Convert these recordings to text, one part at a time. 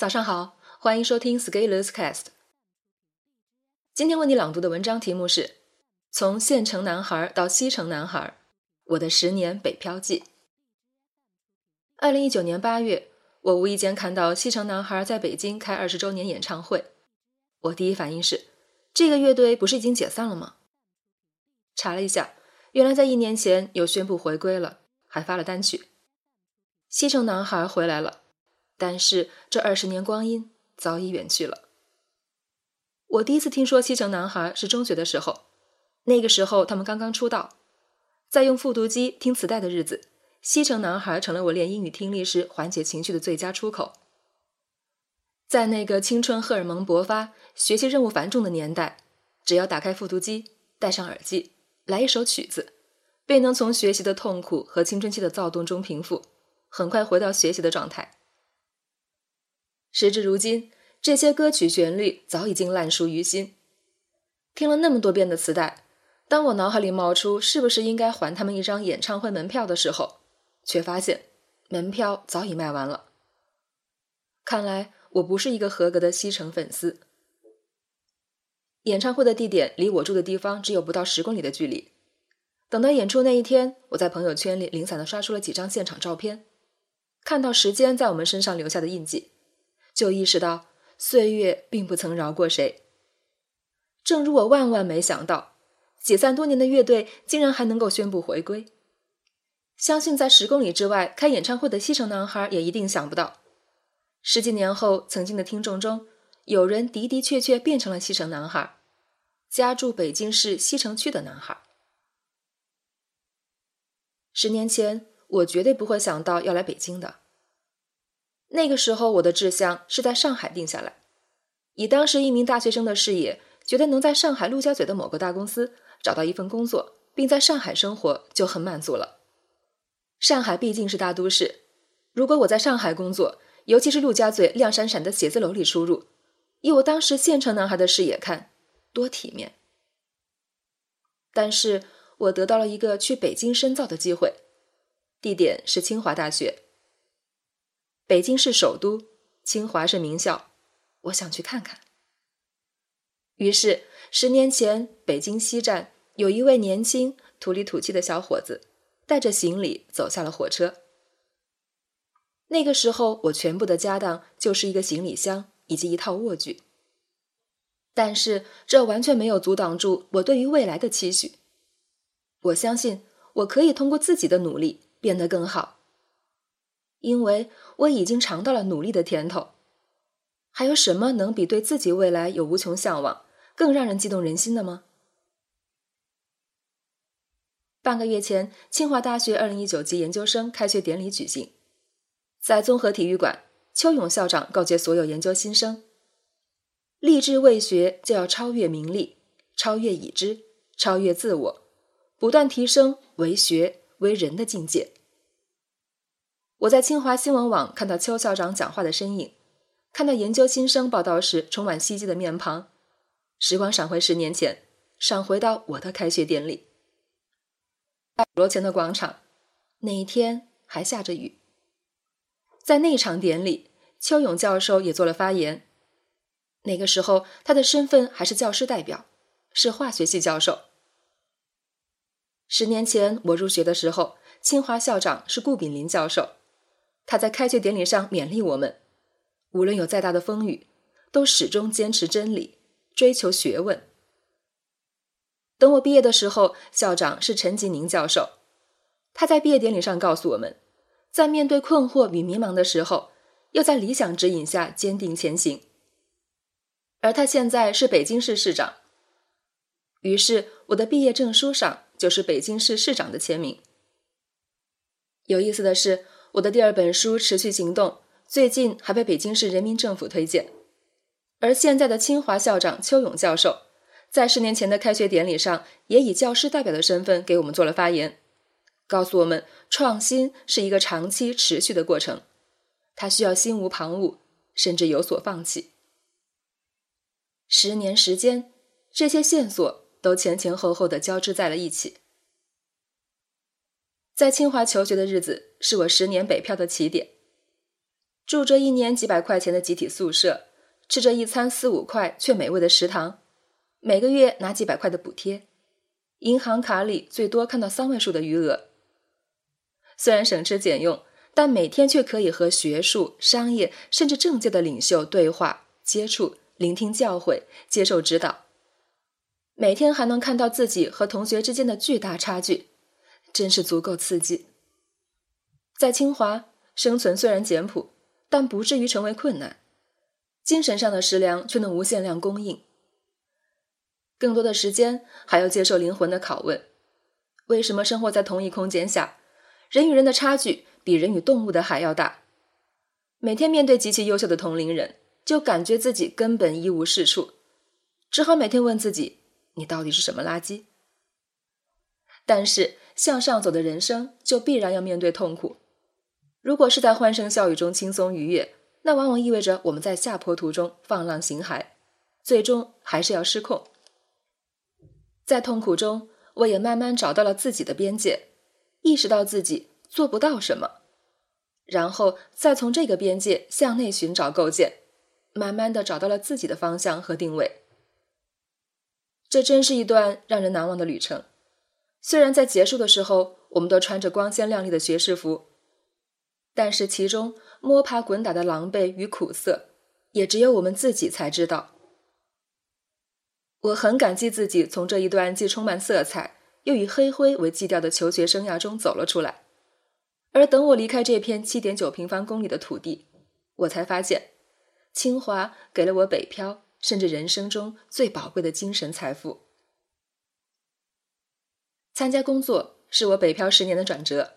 早上好，欢迎收听 Scalers Cast。今天为你朗读的文章题目是《从县城男孩到西城男孩：我的十年北漂记》。二零一九年八月，我无意间看到西城男孩在北京开二十周年演唱会，我第一反应是：这个乐队不是已经解散了吗？查了一下，原来在一年前又宣布回归了，还发了单曲。西城男孩回来了。但是这二十年光阴早已远去了。我第一次听说西城男孩是中学的时候，那个时候他们刚刚出道，在用复读机听磁带的日子，西城男孩成了我练英语听力时缓解情绪的最佳出口。在那个青春荷尔蒙勃发、学习任务繁重的年代，只要打开复读机，戴上耳机，来一首曲子，便能从学习的痛苦和青春期的躁动中平复，很快回到学习的状态。时至如今，这些歌曲旋律早已经烂熟于心。听了那么多遍的磁带，当我脑海里冒出是不是应该还他们一张演唱会门票的时候，却发现门票早已卖完了。看来我不是一个合格的西城粉丝。演唱会的地点离我住的地方只有不到十公里的距离。等到演出那一天，我在朋友圈里零散的刷出了几张现场照片，看到时间在我们身上留下的印记。就意识到岁月并不曾饶过谁。正如我万万没想到，解散多年的乐队竟然还能够宣布回归。相信在十公里之外开演唱会的西城男孩也一定想不到，十几年后，曾经的听众中有人的的确确变成了西城男孩，家住北京市西城区的男孩。十年前，我绝对不会想到要来北京的。那个时候，我的志向是在上海定下来。以当时一名大学生的视野，觉得能在上海陆家嘴的某个大公司找到一份工作，并在上海生活就很满足了。上海毕竟是大都市，如果我在上海工作，尤其是陆家嘴亮闪闪的写字楼里出入，以我当时县城男孩的视野看，多体面。但是我得到了一个去北京深造的机会，地点是清华大学。北京是首都，清华是名校，我想去看看。于是，十年前，北京西站有一位年轻、土里土气的小伙子，带着行李走下了火车。那个时候，我全部的家当就是一个行李箱以及一套卧具。但是，这完全没有阻挡住我对于未来的期许。我相信，我可以通过自己的努力变得更好。因为我已经尝到了努力的甜头，还有什么能比对自己未来有无穷向往更让人激动人心的吗？半个月前，清华大学二零一九级研究生开学典礼举行，在综合体育馆，邱勇校长告诫所有研究新生：立志为学，就要超越名利，超越已知，超越自我，不断提升为学为人的境界。我在清华新闻网看到邱校长讲话的身影，看到研究新生报道时充满希冀的面庞。时光闪回十年前，闪回到我的开学典礼，鼓楼前的广场，那一天还下着雨。在那场典礼，邱勇教授也做了发言。那个时候，他的身份还是教师代表，是化学系教授。十年前我入学的时候，清华校长是顾炳林教授。他在开学典礼上勉励我们：无论有再大的风雨，都始终坚持真理，追求学问。等我毕业的时候，校长是陈吉宁教授。他在毕业典礼上告诉我们，在面对困惑与迷茫的时候，要在理想指引下坚定前行。而他现在是北京市市长，于是我的毕业证书上就是北京市市长的签名。有意思的是。我的第二本书《持续行动》最近还被北京市人民政府推荐，而现在的清华校长邱勇教授，在十年前的开学典礼上也以教师代表的身份给我们做了发言，告诉我们创新是一个长期持续的过程，它需要心无旁骛，甚至有所放弃。十年时间，这些线索都前前后后的交织在了一起。在清华求学的日子，是我十年北漂的起点。住着一年几百块钱的集体宿舍，吃着一餐四五块却美味的食堂，每个月拿几百块的补贴，银行卡里最多看到三位数的余额。虽然省吃俭用，但每天却可以和学术、商业甚至政界的领袖对话、接触、聆听教诲、接受指导。每天还能看到自己和同学之间的巨大差距，真是足够刺激。在清华生存虽然简朴，但不至于成为困难，精神上的食粮却能无限量供应。更多的时间还要接受灵魂的拷问：为什么生活在同一空间下，人与人的差距比人与动物的还要大？每天面对极其优秀的同龄人，就感觉自己根本一无是处，只好每天问自己。你到底是什么垃圾？但是向上走的人生就必然要面对痛苦。如果是在欢声笑语中轻松愉悦，那往往意味着我们在下坡途中放浪形骸，最终还是要失控。在痛苦中，我也慢慢找到了自己的边界，意识到自己做不到什么，然后再从这个边界向内寻找构建，慢慢的找到了自己的方向和定位。这真是一段让人难忘的旅程。虽然在结束的时候，我们都穿着光鲜亮丽的学士服，但是其中摸爬滚打的狼狈与苦涩，也只有我们自己才知道。我很感激自己从这一段既充满色彩又以黑灰为基调的求学生涯中走了出来。而等我离开这片七点九平方公里的土地，我才发现，清华给了我北漂。甚至人生中最宝贵的精神财富。参加工作是我北漂十年的转折。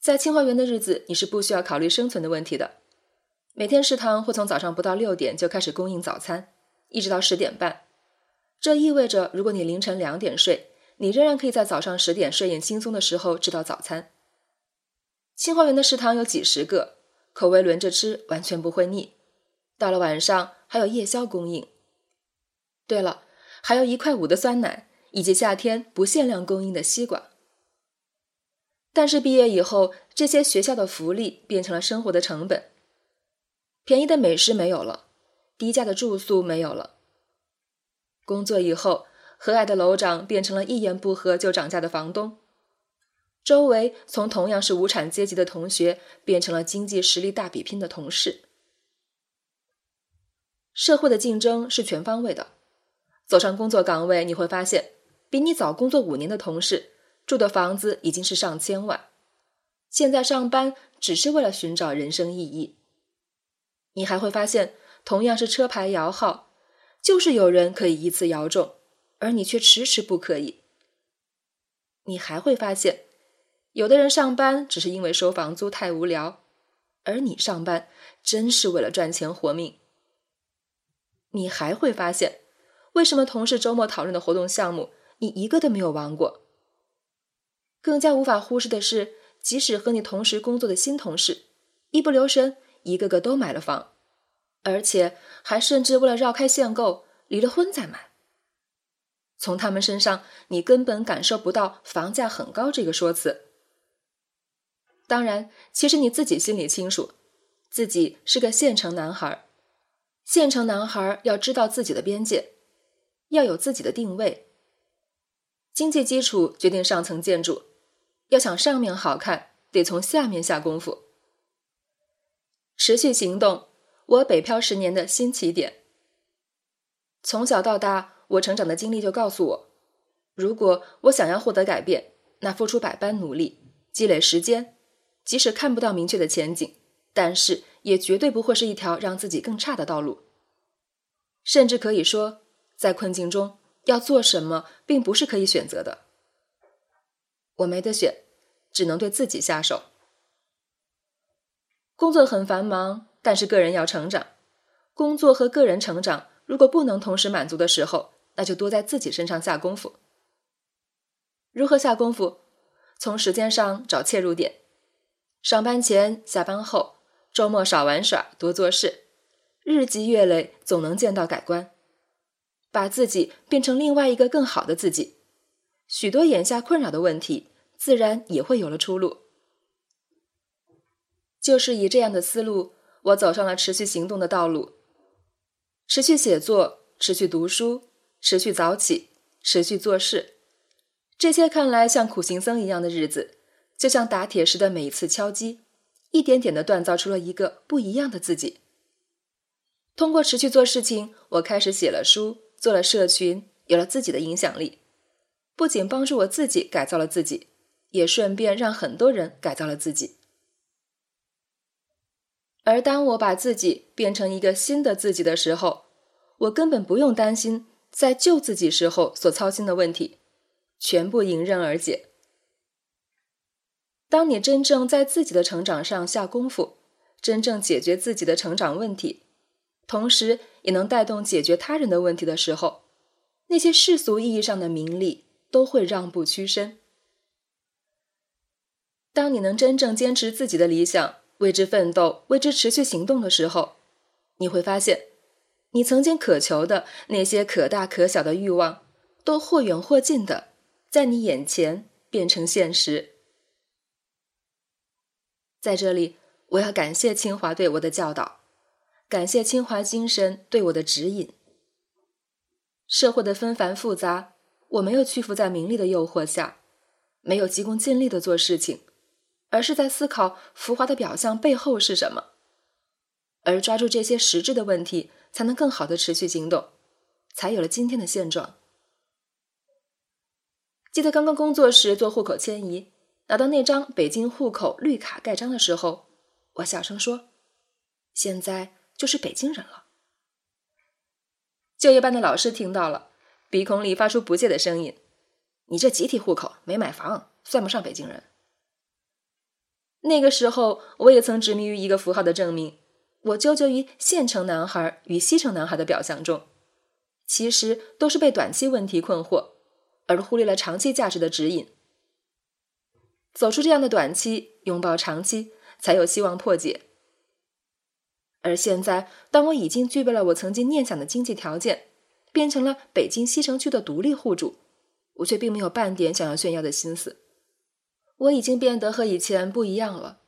在清华园的日子，你是不需要考虑生存的问题的。每天食堂会从早上不到六点就开始供应早餐，一直到十点半。这意味着，如果你凌晨两点睡，你仍然可以在早上十点睡眼惺忪的时候吃到早餐。清华园的食堂有几十个，口味轮着吃，完全不会腻。到了晚上。还有夜宵供应。对了，还有一块五的酸奶，以及夏天不限量供应的西瓜。但是毕业以后，这些学校的福利变成了生活的成本。便宜的美食没有了，低价的住宿没有了。工作以后，和蔼的楼长变成了一言不合就涨价的房东。周围从同样是无产阶级的同学，变成了经济实力大比拼的同事。社会的竞争是全方位的，走上工作岗位，你会发现，比你早工作五年的同事住的房子已经是上千万。现在上班只是为了寻找人生意义。你还会发现，同样是车牌摇号，就是有人可以一次摇中，而你却迟迟不可以。你还会发现，有的人上班只是因为收房租太无聊，而你上班真是为了赚钱活命。你还会发现，为什么同事周末讨论的活动项目，你一个都没有玩过？更加无法忽视的是，即使和你同时工作的新同事，一不留神，一个个都买了房，而且还甚至为了绕开限购，离了婚再买。从他们身上，你根本感受不到房价很高这个说辞。当然，其实你自己心里清楚，自己是个县城男孩。县城男孩要知道自己的边界，要有自己的定位。经济基础决定上层建筑，要想上面好看，得从下面下功夫。持续行动，我北漂十年的新起点。从小到大，我成长的经历就告诉我，如果我想要获得改变，那付出百般努力，积累时间，即使看不到明确的前景，但是。也绝对不会是一条让自己更差的道路。甚至可以说，在困境中要做什么，并不是可以选择的。我没得选，只能对自己下手。工作很繁忙，但是个人要成长。工作和个人成长如果不能同时满足的时候，那就多在自己身上下功夫。如何下功夫？从时间上找切入点。上班前、下班后。周末少玩耍，多做事，日积月累，总能见到改观。把自己变成另外一个更好的自己，许多眼下困扰的问题，自然也会有了出路。就是以这样的思路，我走上了持续行动的道路。持续写作，持续读书，持续早起，持续做事，这些看来像苦行僧一样的日子，就像打铁时的每一次敲击，一点点的锻造出了一个不一样的自己。通过持续做事情，我开始写了书，做了社群，有了自己的影响力。不仅帮助我自己改造了自己，也顺便让很多人改造了自己。而当我把自己变成一个新的自己的时候，我根本不用担心在旧自己时候所操心的问题，全部迎刃而解。当你真正在自己的成长上下功夫，真正解决自己的成长问题。同时，也能带动解决他人的问题的时候，那些世俗意义上的名利都会让步屈身。当你能真正坚持自己的理想，为之奋斗，为之持续行动的时候，你会发现，你曾经渴求的那些可大可小的欲望，都或远或近的在你眼前变成现实。在这里，我要感谢清华对我的教导。感谢清华精神对我的指引。社会的纷繁复杂，我没有屈服在名利的诱惑下，没有急功近利的做事情，而是在思考浮华的表象背后是什么，而抓住这些实质的问题，才能更好的持续行动，才有了今天的现状。记得刚刚工作时做户口迁移，拿到那张北京户口绿卡盖章的时候，我小声说：“现在。”就是北京人了。就业班的老师听到了，鼻孔里发出不屑的声音：“你这集体户口没买房，算不上北京人。”那个时候，我也曾执迷于一个符号的证明，我纠结于县城男孩与西城男孩的表象中，其实都是被短期问题困惑，而忽略了长期价值的指引。走出这样的短期，拥抱长期，才有希望破解。而现在，当我已经具备了我曾经念想的经济条件，变成了北京西城区的独立户主，我却并没有半点想要炫耀的心思。我已经变得和以前不一样了，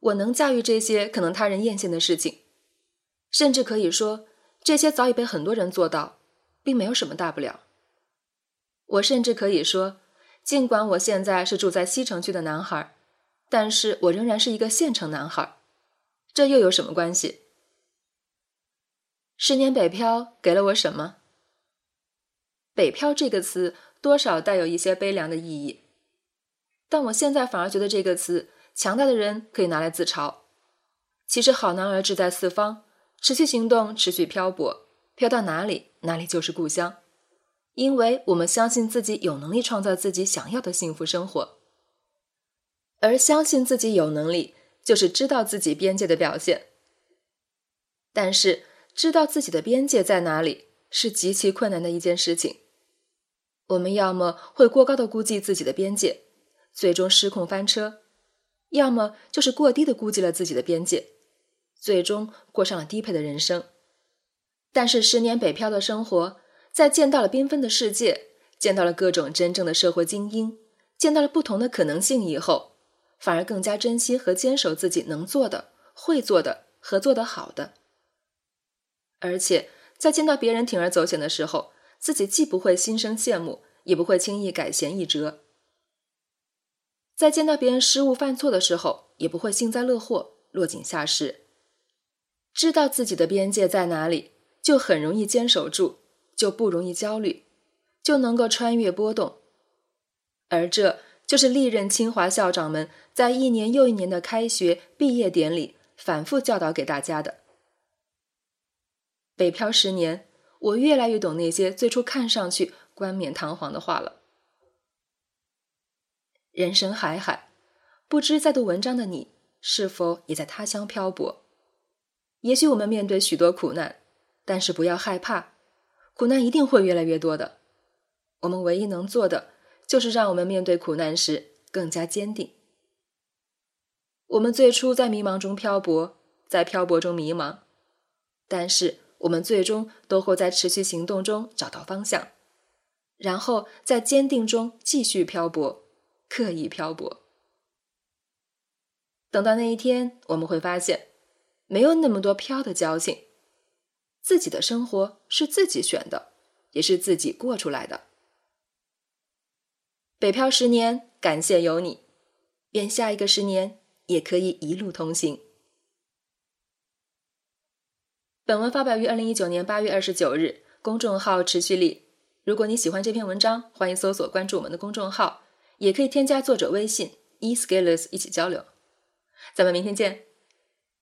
我能驾驭这些可能他人艳羡的事情，甚至可以说，这些早已被很多人做到，并没有什么大不了。我甚至可以说，尽管我现在是住在西城区的男孩，但是我仍然是一个县城男孩。这又有什么关系？十年北漂给了我什么？北漂这个词多少带有一些悲凉的意义，但我现在反而觉得这个词，强大的人可以拿来自嘲。其实好男儿志在四方，持续行动，持续漂泊，漂到哪里，哪里就是故乡。因为我们相信自己有能力创造自己想要的幸福生活，而相信自己有能力。就是知道自己边界的表现，但是知道自己的边界在哪里是极其困难的一件事情。我们要么会过高的估计自己的边界，最终失控翻车；要么就是过低的估计了自己的边界，最终过上了低配的人生。但是十年北漂的生活，在见到了缤纷的世界，见到了各种真正的社会精英，见到了不同的可能性以后。反而更加珍惜和坚守自己能做的、会做的和做得好的，而且在见到别人铤而走险的时候，自己既不会心生羡慕，也不会轻易改弦易辙；在见到别人失误犯错的时候，也不会幸灾乐祸、落井下石。知道自己的边界在哪里，就很容易坚守住，就不容易焦虑，就能够穿越波动，而这。就是历任清华校长们在一年又一年的开学毕业典礼反复教导给大家的。北漂十年，我越来越懂那些最初看上去冠冕堂皇的话了。人生海海，不知在读文章的你是否也在他乡漂泊？也许我们面对许多苦难，但是不要害怕，苦难一定会越来越多的。我们唯一能做的。就是让我们面对苦难时更加坚定。我们最初在迷茫中漂泊，在漂泊中迷茫，但是我们最终都会在持续行动中找到方向，然后在坚定中继续漂泊，刻意漂泊。等到那一天，我们会发现，没有那么多飘的交情，自己的生活是自己选的，也是自己过出来的。北漂十年，感谢有你，愿下一个十年也可以一路同行。本文发表于二零一九年八月二十九日，公众号持续力。如果你喜欢这篇文章，欢迎搜索关注我们的公众号，也可以添加作者微信 e scalers 一起交流。咱们明天见。